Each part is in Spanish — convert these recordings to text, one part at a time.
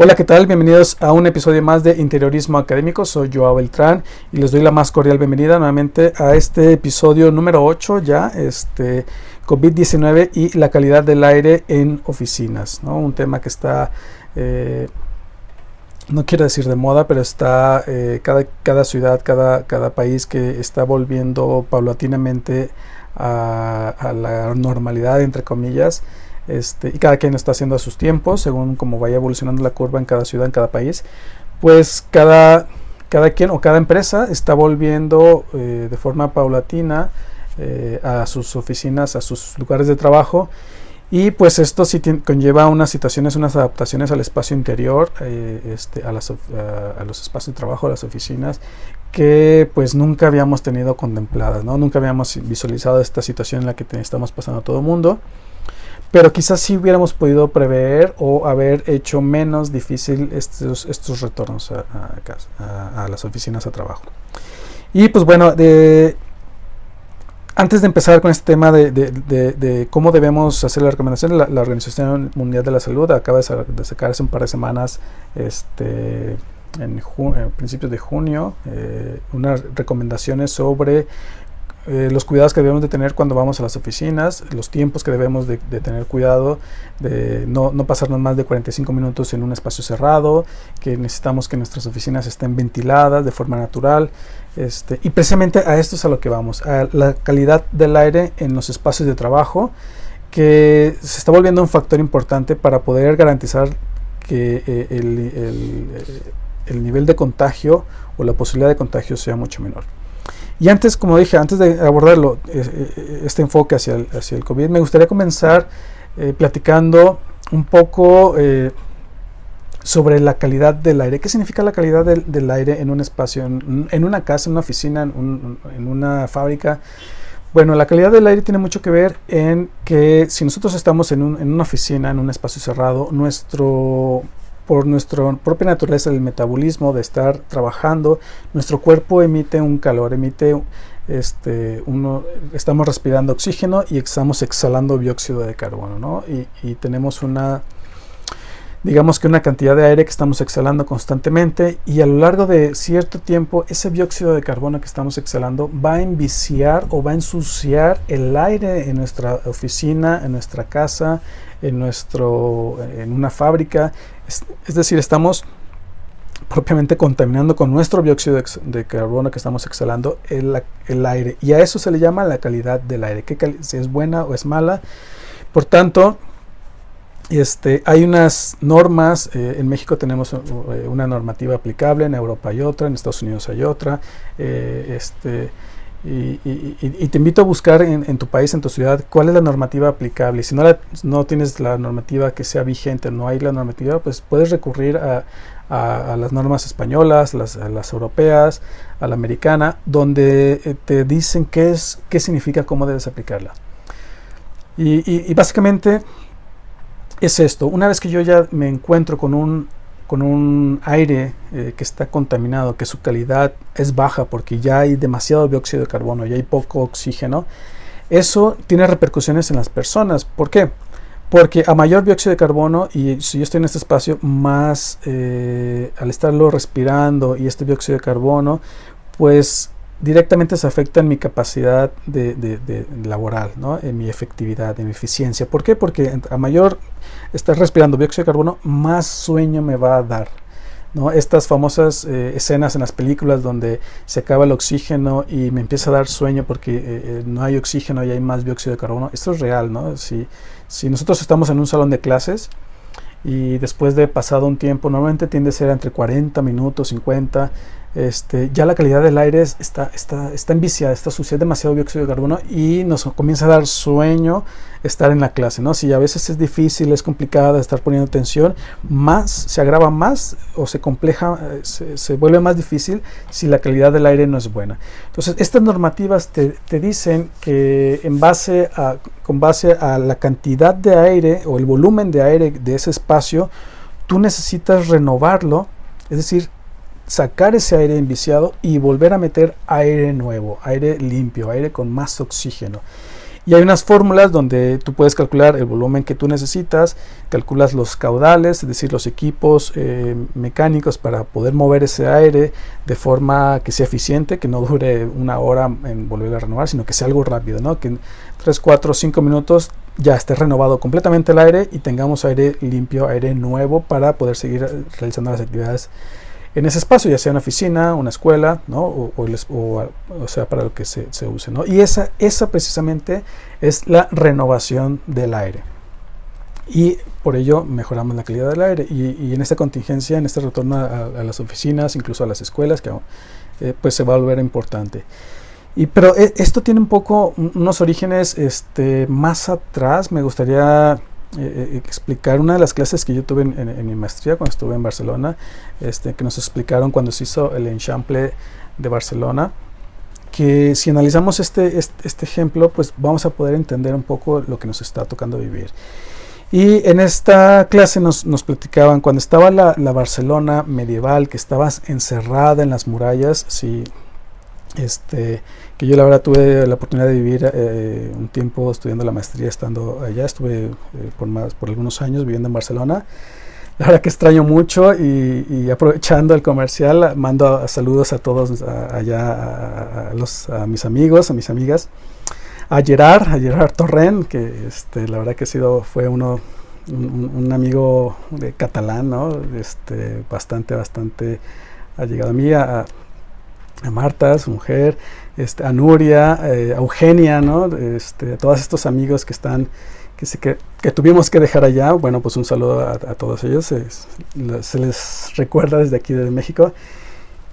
Hola, ¿qué tal? Bienvenidos a un episodio más de Interiorismo Académico. Soy Joao Beltrán y les doy la más cordial bienvenida nuevamente a este episodio número 8 ya, este COVID-19 y la calidad del aire en oficinas, ¿no? Un tema que está, eh, no quiero decir de moda, pero está eh, cada, cada ciudad, cada, cada país que está volviendo paulatinamente a, a la normalidad, entre comillas. Este, y cada quien está haciendo a sus tiempos, según cómo vaya evolucionando la curva en cada ciudad, en cada país, pues cada, cada quien o cada empresa está volviendo eh, de forma paulatina eh, a sus oficinas, a sus lugares de trabajo. Y pues esto sí conlleva unas situaciones, unas adaptaciones al espacio interior, eh, este, a, los espacios de trabajo, a las oficinas, que pues nunca habíamos tenido contempladas, ¿no? Nunca habíamos visualizado esta situación en la que estamos pasando todo el mundo pero quizás sí hubiéramos podido prever o haber hecho menos difícil estos, estos retornos a, a, a, las oficinas de trabajo. Y pues bueno, de, antes de empezar con este tema de, de, de cómo debemos hacer la recomendación, la, la, Organización Mundial de la Salud acaba de, sacar hace un par de semanas, este, en, en principios de junio, eh, unas recomendaciones sobre eh, los cuidados que debemos de tener cuando vamos a las oficinas, los tiempos que debemos de, tener cuidado, de no, no, pasarnos más de 45 minutos en un espacio cerrado, que necesitamos que nuestras oficinas estén ventiladas de forma natural. Este, y precisamente a esto es a lo que vamos, a la calidad del aire en los espacios de trabajo, que se está volviendo un factor importante para poder garantizar que eh, el, el, el nivel de contagio o la posibilidad de contagio sea mucho menor. Y antes, como dije, antes de abordarlo, este enfoque hacia el, hacia el COVID, me gustaría comenzar eh, platicando un poco eh, sobre la calidad del aire. ¿Qué significa la calidad del, del aire en un espacio, en, una casa, en una oficina, en, en una fábrica? Bueno, la calidad del aire tiene mucho que ver en que si nosotros estamos en, un, en una oficina, en un espacio cerrado, nuestro por nuestra propia naturaleza del metabolismo, de estar trabajando, nuestro cuerpo emite un calor, emite este, uno, estamos respirando oxígeno y estamos exhalando dióxido de carbono, ¿no? Y, y, tenemos una, digamos que una cantidad de aire que estamos exhalando constantemente y a lo largo de cierto tiempo ese dióxido de carbono que estamos exhalando va a enviciar o va a ensuciar el aire en nuestra oficina, en nuestra casa, en, nuestro, en una fábrica. Es, decir, estamos propiamente contaminando con nuestro dióxido de, carbono que estamos exhalando el, el, aire. Y a eso se le llama la calidad del aire, que si es buena o es mala. Por tanto, este, hay unas normas, eh, en México tenemos uh, una normativa aplicable, en Europa hay otra, en Estados Unidos hay otra. Eh, este, y, y, y, te invito a buscar en, en, tu país, en tu ciudad, cuál es la normativa aplicable. Si no, la, no tienes la normativa que sea vigente, no hay la normativa, pues puedes recurrir a, a, las normas españolas, las, a las europeas, a la americana, donde eh, te dicen qué, es, qué significa, cómo debes aplicarla. Y, básicamente es esto. Una vez que yo ya me encuentro con un con un aire eh, que está contaminado, que su calidad es baja porque ya hay demasiado dióxido de carbono, ya hay poco oxígeno, eso tiene repercusiones en las personas. ¿Por qué? Porque a mayor dióxido de carbono, y si yo estoy en este espacio, más eh, al estarlo respirando y este dióxido de carbono, pues directamente se afecta en mi capacidad de, de, laboral, ¿no? en mi efectividad, en mi eficiencia. ¿Por qué? Porque a mayor estar respirando dióxido de carbono, más sueño me va a dar. ¿no? Estas famosas eh, escenas en las películas donde se acaba el oxígeno y me empieza a dar sueño porque eh, eh, no hay oxígeno y hay más dióxido de carbono. Esto es real, ¿no? Si, si nosotros estamos en un salón de clases y después de pasado un tiempo, normalmente tiende a ser entre 40 minutos, 50, este, ya la calidad del aire está, está, está enviciada, está sucia, demasiado dióxido de carbono y nos comienza a dar sueño estar en la clase, ¿no? Si a veces es difícil, es complicado estar poniendo atención, más se agrava más o se compleja, se, se, vuelve más difícil si la calidad del aire no es buena. Entonces, estas normativas te, te dicen que en base a, con base a la cantidad de aire o el volumen de aire de ese espacio, tú necesitas renovarlo, es decir, sacar ese aire enviciado y volver a meter aire nuevo, aire limpio, aire con más oxígeno. Y hay unas fórmulas donde tú puedes calcular el volumen que tú necesitas, calculas los caudales, es decir, los equipos eh, mecánicos para poder mover ese aire de forma que sea eficiente, que no dure una hora en volver a renovar, sino que sea algo rápido, ¿no? que en 3, 4, 5 minutos ya esté renovado completamente el aire y tengamos aire limpio, aire nuevo para poder seguir realizando las actividades en ese espacio, ya sea una oficina, una escuela, ¿no? o, o, sea, para lo que se, se, use. ¿no? Y esa, esa precisamente es la renovación del aire. Y por ello mejoramos la calidad del aire. Y, en esta contingencia, en este retorno a, a, las oficinas, incluso a las escuelas, que eh, pues se va a volver importante. Y, pero eh, esto tiene un poco unos orígenes este, más atrás. Me gustaría eh, eh, explicar una de las clases que yo tuve en, mi maestría cuando estuve en Barcelona, este, que nos explicaron cuando se hizo el enchample de Barcelona, que si analizamos este, este, este, ejemplo, pues vamos a poder entender un poco lo que nos está tocando vivir. Y en esta clase nos, nos platicaban, cuando estaba la, la, Barcelona medieval, que estaba encerrada en las murallas, si este, que yo la verdad tuve la oportunidad de vivir eh, un tiempo estudiando la maestría estando allá, estuve eh, por, más, por algunos años viviendo en Barcelona. La verdad que extraño mucho y, aprovechando el comercial, mando saludos a todos allá, a, los, a mis amigos, a mis amigas, a Gerard, a Gerard Torren, que este, la verdad que ha sido, fue uno, un, amigo de catalán, ¿no? este, bastante, bastante ha llegado a mí, a, a Marta, su mujer, este, a Nuria, eh, a Eugenia, ¿no? Este, a todos estos amigos que están, que, se, que, que, tuvimos que dejar allá. Bueno, pues un saludo a, a todos ellos, se, se, les recuerda desde aquí, desde México.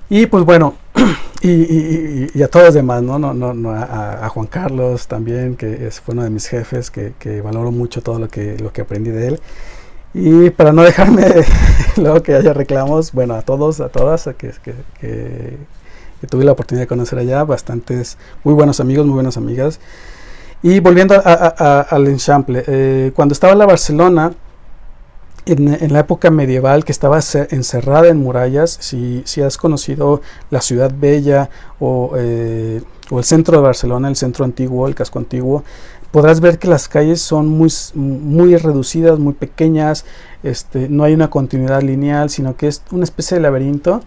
Y pues bueno, y, y, y, a todos los demás, ¿no? no, no, no a, a, Juan Carlos también, que es, fue uno de mis jefes, que, que valoro mucho todo lo que, lo que aprendí de él. Y para no dejarme luego que haya reclamos, bueno, a todos, a todas, a que, que, que tuve la oportunidad de conocer allá, bastantes muy buenos amigos, muy buenas amigas. Y volviendo al enchample, eh, cuando estaba en la Barcelona, en, la época medieval que estaba encerrada en murallas, si, si has conocido la ciudad bella o, eh, o, el centro de Barcelona, el centro antiguo, el casco antiguo, podrás ver que las calles son muy, muy reducidas, muy pequeñas, este, no hay una continuidad lineal, sino que es una especie de laberinto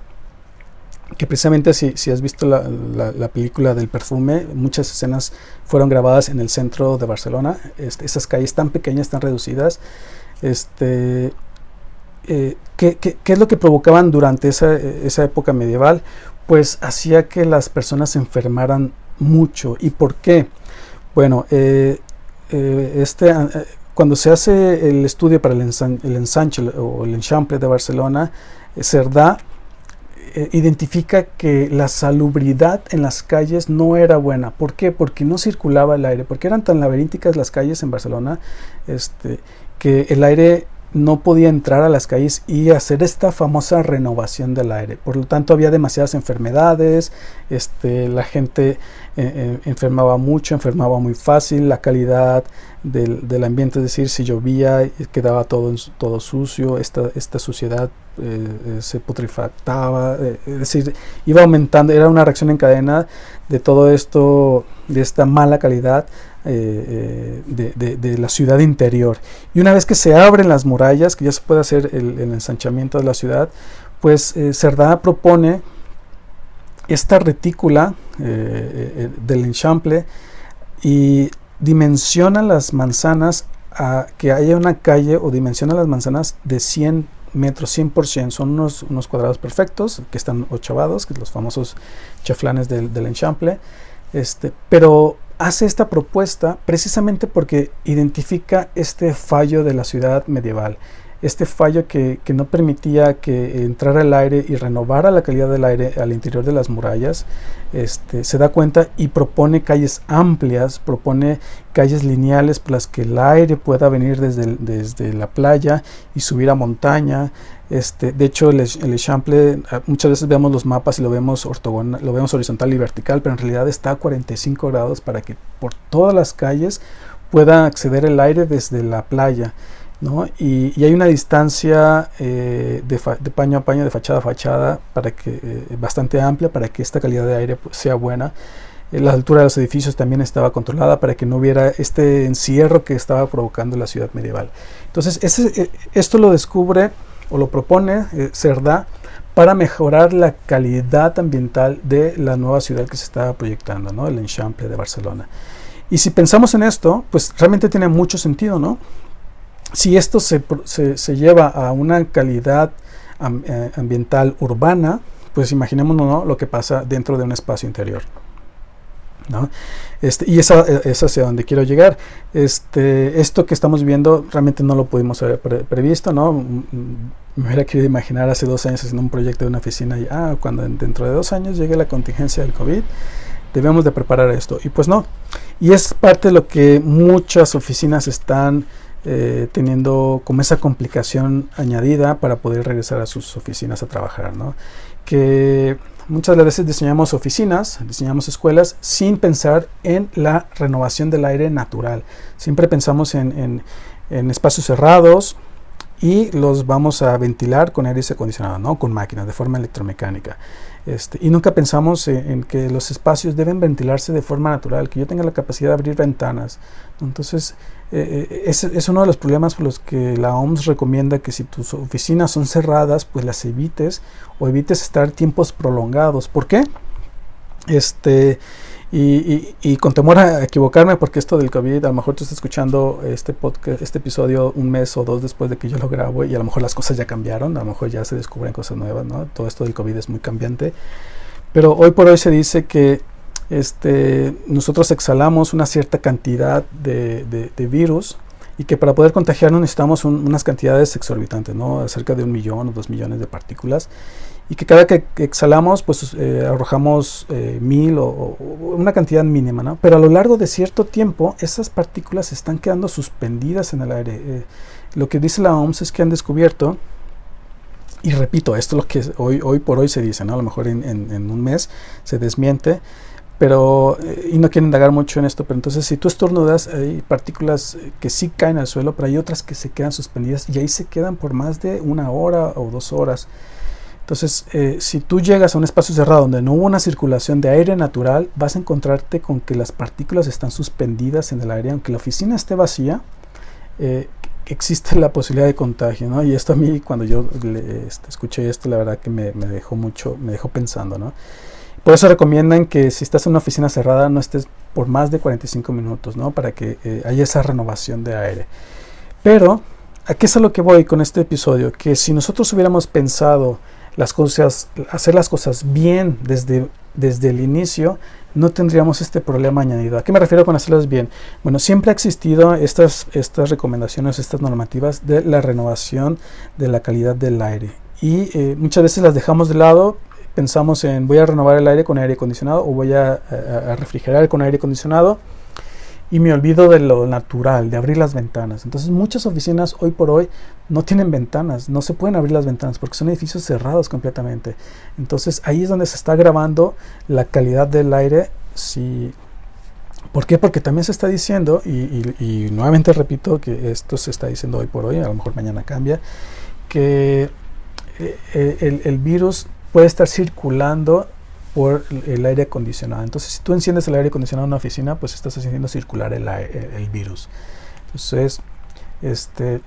que precisamente si, si has visto la, la, la, película del perfume, muchas escenas fueron grabadas en el centro de Barcelona, este, esas calles tan pequeñas, tan reducidas, este, eh, ¿qué, qué, qué, es lo que provocaban durante esa, esa, época medieval? Pues hacía que las personas se enfermaran mucho. ¿Y por qué? Bueno, eh, eh, este, cuando se hace el estudio para el, ensan el ensanche o el enchample de Barcelona, Cerdá eh, identifica que la salubridad en las calles no era buena. ¿Por qué? Porque no circulaba el aire, porque eran tan laberínticas las calles en Barcelona este, que el aire no podía entrar a las calles y hacer esta famosa renovación del aire. Por lo tanto, había demasiadas enfermedades, este, la gente eh, eh, enfermaba mucho, enfermaba muy fácil, la calidad del, del, ambiente, es decir, si llovía quedaba todo, todo sucio, esta, esta suciedad eh, eh se putrefactaba, eh, es decir, iba aumentando, era una reacción en cadena de todo esto, de esta mala calidad de, la ciudad interior. Y una vez que se abren las murallas, que ya se puede hacer el, ensanchamiento de la ciudad, pues Cerdá propone esta retícula del enchample y dimensiona las manzanas a que haya una calle o dimensiona las manzanas de 100 metros 100%, son unos, unos cuadrados perfectos que están ochavados, que los famosos chaflanes del, del enchample, este, pero hace esta propuesta precisamente porque identifica este fallo de la ciudad medieval, este fallo que, que, no permitía que entrara el aire y renovara la calidad del aire al interior de las murallas, este, se da cuenta y propone calles amplias, propone calles lineales por las que el aire pueda venir desde, desde la playa y subir a montaña. Este, de hecho, el, el ah, muchas veces vemos los mapas y lo vemos ortogonal, lo vemos horizontal y vertical, pero en realidad está a 45 grados para que por todas las calles pueda acceder el aire desde la playa. ¿No? Y, hay una distancia eh, de, de, paño a paño, de fachada a fachada, para que, eh, bastante amplia para que esta calidad de aire pues, sea buena. eh, la altura de los edificios también estaba controlada para que no hubiera este encierro que estaba provocando la ciudad medieval. Entonces, esto lo descubre o lo propone Cerdá para mejorar la calidad ambiental de la nueva ciudad que se estaba proyectando, ¿no? el Enchample de Barcelona. Y si pensamos en esto, pues realmente tiene mucho sentido, ¿no? Si esto se, se, lleva a una calidad eh, ambiental urbana, pues imaginémonos ¿no? lo que pasa dentro de un espacio interior. ¿no? Este, y esa es hacia donde quiero llegar. Este, esto que estamos viendo realmente no lo pudimos haber previsto, ¿no? Me hubiera querido imaginar hace dos años haciendo un proyecto de una oficina y, ah, cuando dentro de dos años llegue la contingencia del COVID, debemos de preparar esto. Y pues no. Y es parte de lo que muchas oficinas están eh, teniendo como esa complicación añadida para poder regresar a sus oficinas a trabajar, ¿no? Que muchas veces diseñamos oficinas, diseñamos escuelas sin pensar en la renovación del aire natural. Siempre pensamos en, en espacios cerrados, y los vamos a ventilar con aire acondicionado, ¿no? con máquinas, de forma electromecánica. Este, y nunca pensamos en, que los espacios deben ventilarse de forma natural, que yo tenga la capacidad de abrir ventanas. Entonces, eh, eh, es, es, uno de los problemas por los que la OMS recomienda que si tus oficinas son cerradas, pues las evites o evites estar tiempos prolongados. ¿Por qué? Este, y, con temor a equivocarme, porque esto del COVID, a lo mejor tú estás escuchando este podcast, este episodio un mes o dos después de que yo lo grabo y a lo mejor las cosas ya cambiaron, a lo mejor ya se descubren cosas nuevas, ¿no? Todo esto del COVID es muy cambiante. Pero hoy por hoy se dice que este, nosotros exhalamos una cierta cantidad de, virus y que para poder contagiarnos necesitamos unas cantidades exorbitantes, ¿no? Cerca de un millón o dos millones de partículas y que cada que exhalamos pues eh, arrojamos eh, mil o, una cantidad mínima, ¿no? Pero a lo largo de cierto tiempo esas partículas están quedando suspendidas en el aire. Eh, lo que dice la OMS es que han descubierto, y repito, esto es lo que hoy, hoy por hoy se dice, ¿no? A lo mejor en, en, un mes se desmiente, pero, y no quiero indagar mucho en esto, pero entonces si tú estornudas, hay partículas que sí caen al suelo, pero hay otras que se quedan suspendidas y ahí se quedan por más de una hora o dos horas. Entonces, eh, si tú llegas a un espacio cerrado donde no hubo una circulación de aire natural, vas a encontrarte con que las partículas están suspendidas en el aire, aunque la oficina esté vacía, eh, existe la posibilidad de contagio, ¿no? Y esto a mí, cuando yo este, escuché esto, la verdad que me, dejó mucho, me dejó pensando, ¿no? Por eso recomiendan que si estás en una oficina cerrada no estés por más de 45 minutos, ¿no? Para que eh, haya esa renovación de aire. Pero, ¿a qué es a lo que voy con este episodio? Que si nosotros hubiéramos pensado las cosas, hacer las cosas bien desde, desde el inicio, no tendríamos este problema añadido. ¿A qué me refiero con hacerlas bien? Bueno, siempre ha existido estas, estas recomendaciones, estas normativas de la renovación de la calidad del aire. Y eh, muchas veces las dejamos de lado, pensamos en voy a renovar el aire con aire acondicionado o voy a, refrigerar con aire acondicionado y me olvido de lo natural, de abrir las ventanas. Entonces muchas oficinas hoy por hoy no tienen ventanas, no se pueden abrir las ventanas porque son edificios cerrados completamente. Entonces ahí es donde se está grabando la calidad del aire. Si, ¿Por qué? Porque también se está diciendo, y, nuevamente repito que esto se está diciendo hoy por hoy, a lo mejor mañana cambia, que eh, eh, el virus puede estar circulando por el aire acondicionado. Entonces, si tú enciendes el aire acondicionado en una oficina, pues estás haciendo circular el, el virus. Entonces, este,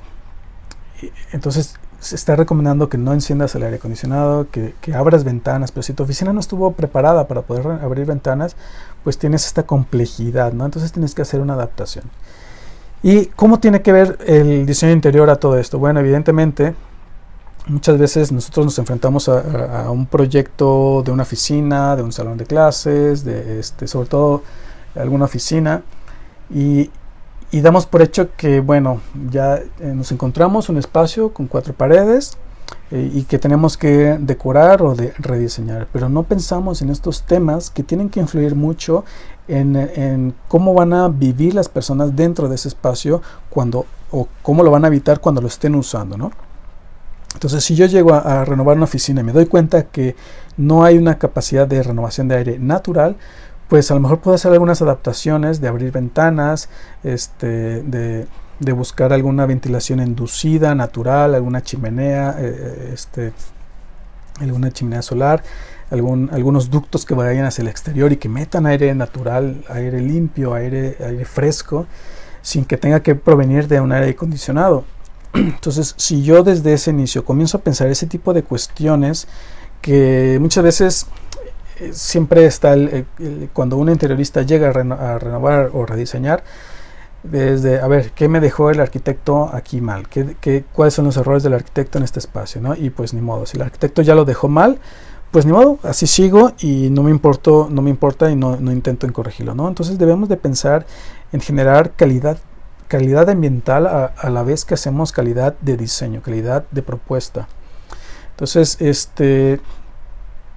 entonces se está recomendando que no enciendas el aire acondicionado, que, que, abras ventanas, pero si tu oficina no estuvo preparada para poder abrir ventanas, pues tienes esta complejidad, ¿no? Entonces tienes que hacer una adaptación. ¿Y cómo tiene que ver el diseño interior a todo esto? Bueno, evidentemente Muchas veces nosotros nos enfrentamos a, un proyecto de una oficina, de un salón de clases, de este, sobre todo alguna oficina, y, damos por hecho que, bueno, ya eh, nos encontramos un espacio con cuatro paredes eh, y que tenemos que decorar o de rediseñar, pero no pensamos en estos temas que tienen que influir mucho en, en, cómo van a vivir las personas dentro de ese espacio cuando o cómo lo van a habitar cuando lo estén usando, ¿no? Entonces, si yo llego a, renovar una oficina y me doy cuenta que no hay una capacidad de renovación de aire natural, pues a lo mejor puedo hacer algunas adaptaciones de abrir ventanas, este, de, buscar alguna ventilación inducida, natural, alguna chimenea, eh, eh, este, alguna chimenea solar, algún, algunos ductos que vayan hacia el exterior y que metan aire natural, aire limpio, aire, aire fresco, sin que tenga que provenir de un aire acondicionado. Entonces, si yo desde ese inicio comienzo a pensar ese tipo de cuestiones, que muchas veces eh, siempre está el, cuando un interiorista llega a, renovar o rediseñar, desde, a ver, ¿qué me dejó el arquitecto aquí mal? ¿Qué, qué, cuáles son los errores del arquitecto en este espacio? ¿no? Y pues ni modo, si el arquitecto ya lo dejó mal, pues ni modo, así sigo y no me, importo, no me importa y no, no intento en corregirlo. ¿no? Entonces debemos de pensar en generar calidad calidad ambiental a, la vez que hacemos calidad de diseño, calidad de propuesta. Entonces, este,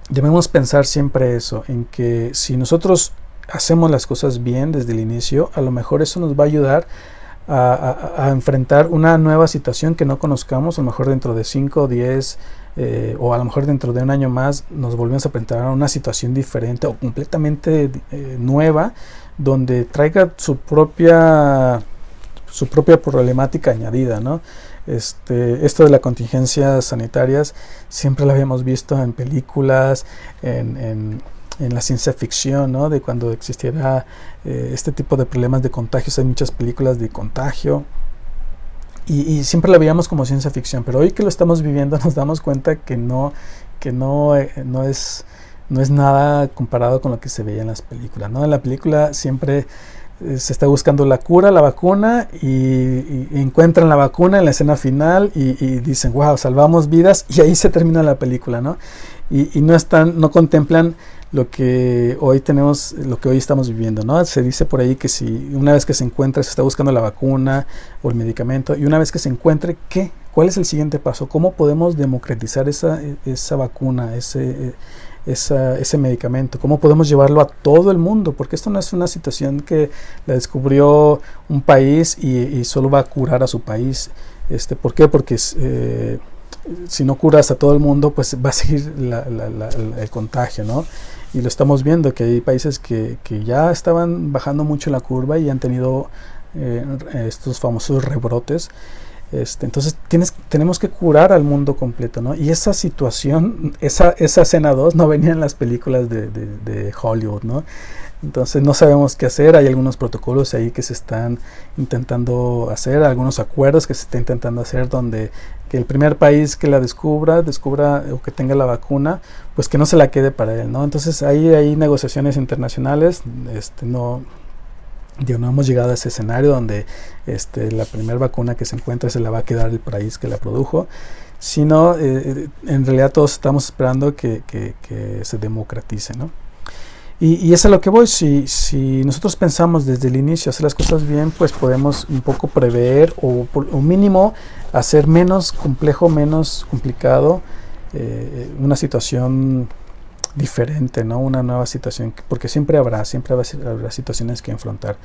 debemos pensar siempre eso, en que si nosotros hacemos las cosas bien desde el inicio, a lo mejor eso nos va a ayudar a, enfrentar una nueva situación que no conozcamos, a lo mejor dentro de 5 o 10 o a lo mejor dentro de un año más nos volvemos a enfrentar a una situación diferente o completamente eh, nueva, donde traiga su propia su propia problemática añadida, ¿no? Este, esto de las contingencias sanitarias siempre lo habíamos visto en películas, en, la ciencia ficción, ¿no? De cuando existiera eh, este tipo de problemas de contagios, hay muchas películas de contagio. Y, siempre la veíamos como ciencia ficción, pero hoy que lo estamos viviendo nos damos cuenta que no, que no, eh, no es no es nada comparado con lo que se veía en las películas. ¿no? En la película siempre se está buscando la cura, la vacuna, y, encuentran la vacuna en la escena final y, dicen, wow, salvamos vidas, y ahí se termina la película, ¿no? Y, no están, no contemplan lo que hoy tenemos, lo que hoy estamos viviendo, ¿no? Se dice por ahí que si una vez que se encuentra, se está buscando la vacuna o el medicamento, y una vez que se encuentre, ¿qué? ¿Cuál es el siguiente paso? ¿Cómo podemos democratizar esa, esa vacuna, ese ese medicamento, cómo podemos llevarlo a todo el mundo, porque esto no es una situación que la descubrió un país y, solo va a curar a su país. Este, ¿Por qué? Porque eh, si no curas a todo el mundo, pues va a seguir el contagio, ¿no? Y lo estamos viendo, que hay países que, ya estaban bajando mucho la curva y han tenido eh, estos famosos rebrotes. Este, entonces tienes, tenemos que curar al mundo completo, ¿no? Y esa situación, esa, esa escena 2 no venía en las películas de, de, Hollywood, ¿no? Entonces no sabemos qué hacer, hay algunos protocolos ahí que se están intentando hacer, algunos acuerdos que se está intentando hacer donde que el primer país que la descubra, descubra o que tenga la vacuna, pues que no se la quede para él, ¿no? Entonces ahí hay negociaciones internacionales, este, no, no hemos llegado a ese escenario donde este, la primera vacuna que se encuentra se la va a quedar el país que la produjo, sino eh, en realidad todos estamos esperando que, se democratice. ¿no? Y, y, es a lo que voy, si, si nosotros pensamos desde el inicio hacer las cosas bien, pues podemos un poco prever o, o mínimo hacer menos complejo, menos complicado eh, una situación diferente, ¿no? Una nueva situación, porque siempre habrá, siempre habrá, situaciones que enfrentar.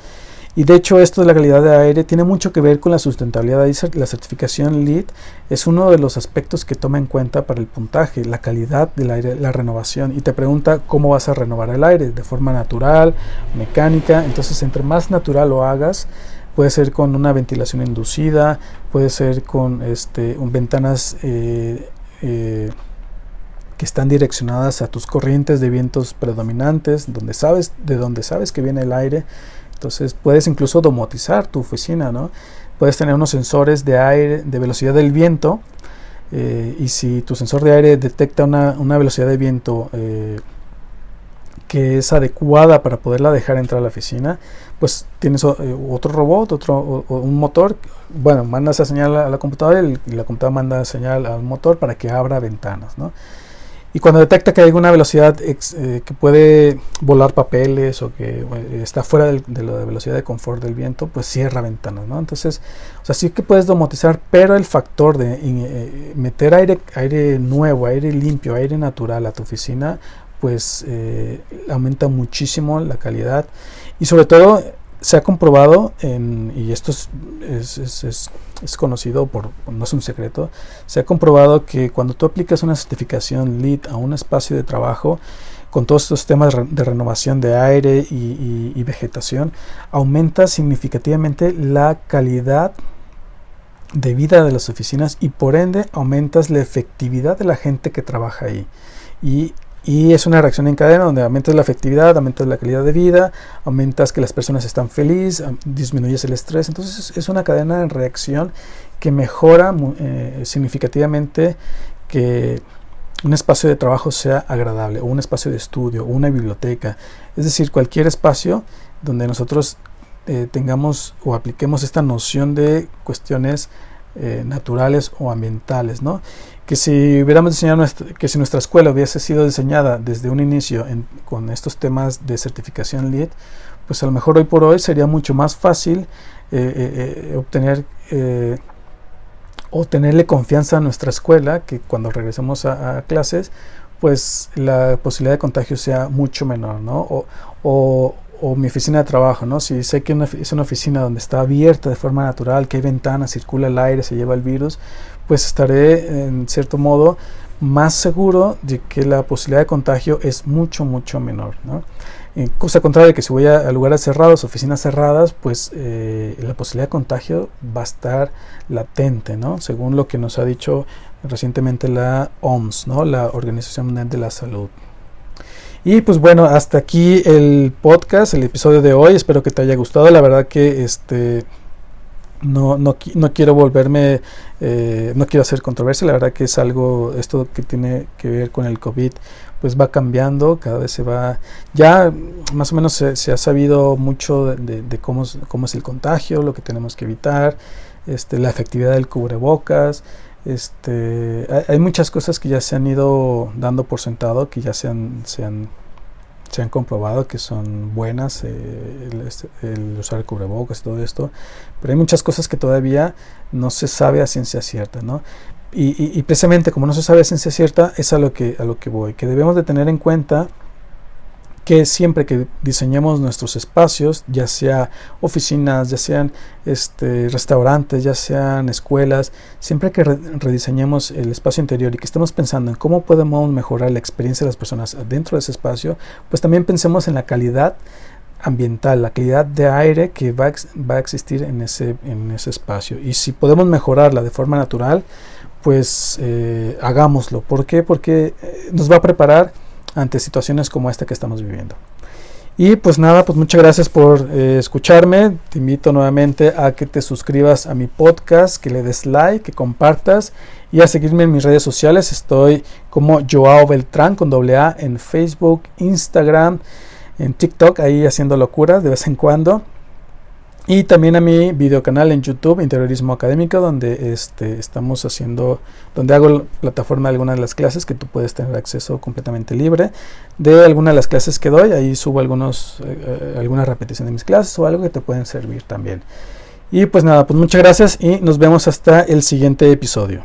Y de hecho esto de la calidad de aire tiene mucho que ver con la sustentabilidad. La certificación LEED es uno de los aspectos que toma en cuenta para el puntaje, la calidad del aire, la renovación. Y te pregunta cómo vas a renovar el aire, de forma natural, mecánica. Entonces entre más natural lo hagas, puede ser con una ventilación inducida, puede ser con este, ventanas... Eh, eh, que están direccionadas a tus corrientes de vientos predominantes, donde sabes, de donde sabes que viene el aire. Entonces puedes incluso domotizar tu oficina, ¿no? Puedes tener unos sensores de aire, de velocidad del viento, eh, y si tu sensor de aire detecta una, velocidad de viento eh, que es adecuada para poderla dejar entrar a la oficina, pues tienes eh, otro robot, otro un motor, bueno, manda esa señal a la computadora y la computadora manda señal al motor para que abra ventanas, ¿no? Y cuando detecta que hay una velocidad eh, que puede volar papeles o que está fuera de la velocidad de confort del viento, pues cierra ventanas, ¿no? Entonces, o sea, sí que puedes domotizar, pero el factor de eh, meter aire, aire nuevo, aire limpio, aire natural a tu oficina, pues eh, aumenta muchísimo la calidad y sobre todo se ha comprobado, en, y esto es, es, es, conocido, por, no es un secreto, se ha comprobado que cuando tú aplicas una certificación LEED a un espacio de trabajo, con todos estos temas de renovación de aire y, vegetación, aumenta significativamente la calidad de vida de las oficinas y por ende aumentas la efectividad de la gente que trabaja ahí. Y y es una reacción en cadena donde aumentas la efectividad, aumentas la calidad de vida, aumentas que las personas están felices, disminuyes el estrés. Entonces es una cadena de reacción que mejora eh, significativamente que un espacio de trabajo sea agradable, o un espacio de estudio, una biblioteca. Es decir, cualquier espacio donde nosotros eh, tengamos o apliquemos esta noción de cuestiones eh, naturales o ambientales, ¿no? Que si hubiéramos diseñado que si nuestra escuela hubiese sido diseñada desde un inicio con estos temas de certificación LEED, pues a lo mejor hoy por hoy sería mucho más fácil eh, eh, obtener o tenerle confianza a nuestra escuela que cuando regresemos a, clases, pues la posibilidad de contagio sea mucho menor, ¿no? o mi oficina de trabajo, ¿no? Si sé que es una oficina donde está abierta de forma natural, que hay ventanas, circula el aire, se lleva el virus, pues estaré en cierto modo más seguro de que la posibilidad de contagio es mucho, mucho menor, ¿no? En cosa contraria que si voy a, lugares cerrados, oficinas cerradas, pues eh, la posibilidad de contagio va a estar latente, ¿no? Según lo que nos ha dicho recientemente la OMS, ¿no? La Organización Mundial de la Salud. Y pues bueno, hasta aquí el podcast, el episodio de hoy. Espero que te haya gustado. La verdad que este no, no, no quiero volverme, eh, no quiero hacer controversia. La verdad que es algo, esto que tiene que ver con el COVID, pues va cambiando, cada vez se va, ya más o menos se, ha sabido mucho de, cómo, cómo es el contagio, lo que tenemos que evitar, este, la efectividad del cubrebocas. Este, hay, muchas cosas que ya se han ido dando por sentado, que ya se han, se han, se han comprobado que son buenas, eh, este, el, usar el cubrebocas y todo esto, pero hay muchas cosas que todavía no se sabe a ciencia cierta, ¿no? Y, y, precisamente como no se sabe a ciencia cierta, es a lo que, a lo que voy, que debemos de tener en cuenta que siempre que diseñemos nuestros espacios, ya sea oficinas, ya sean este, restaurantes, ya sean escuelas, siempre que rediseñemos el espacio interior y que estemos pensando en cómo podemos mejorar la experiencia de las personas dentro de ese espacio, pues también pensemos en la calidad ambiental, la calidad de aire que va, va a existir en ese, en ese espacio. Y si podemos mejorarla de forma natural, pues eh, hagámoslo. ¿Por qué? Porque eh, nos va a preparar ante situaciones como esta que estamos viviendo. Y pues nada, pues muchas gracias por eh, escucharme. Te invito nuevamente a que te suscribas a mi podcast, que le des like, que compartas y a seguirme en mis redes sociales. Estoy como Joao Beltrán con doble A en Facebook, Instagram, en TikTok, ahí haciendo locuras de vez en cuando. Y también a mi videocanal en YouTube, Interiorismo Académico, donde este, estamos haciendo, donde hago plataforma de algunas de las clases que tú puedes tener acceso completamente libre de algunas de las clases que doy. Ahí subo algunos, eh, eh, algunas repeticiones de mis clases o algo que te pueden servir también. Y pues nada, pues muchas gracias y nos vemos hasta el siguiente episodio.